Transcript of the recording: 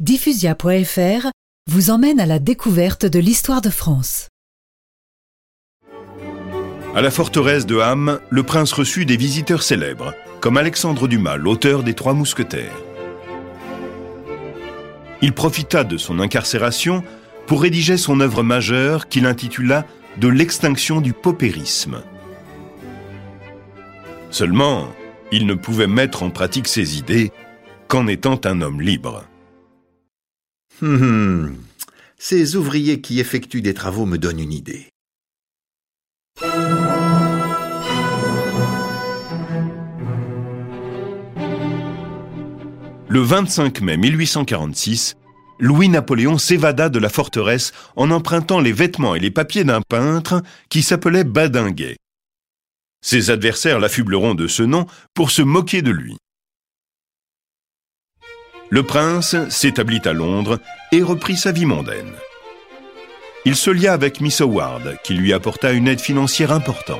Diffusia.fr vous emmène à la découverte de l'histoire de France. À la forteresse de Ham, le prince reçut des visiteurs célèbres, comme Alexandre Dumas, l'auteur des Trois Mousquetaires. Il profita de son incarcération pour rédiger son œuvre majeure qu'il intitula De l'extinction du paupérisme. Seulement, il ne pouvait mettre en pratique ses idées qu'en étant un homme libre. Hum. Ces ouvriers qui effectuent des travaux me donnent une idée. Le 25 mai 1846, Louis-Napoléon s'évada de la forteresse en empruntant les vêtements et les papiers d'un peintre qui s'appelait Badinguet. Ses adversaires l'affubleront de ce nom pour se moquer de lui. Le prince s'établit à Londres et reprit sa vie mondaine. Il se lia avec Miss Howard, qui lui apporta une aide financière importante.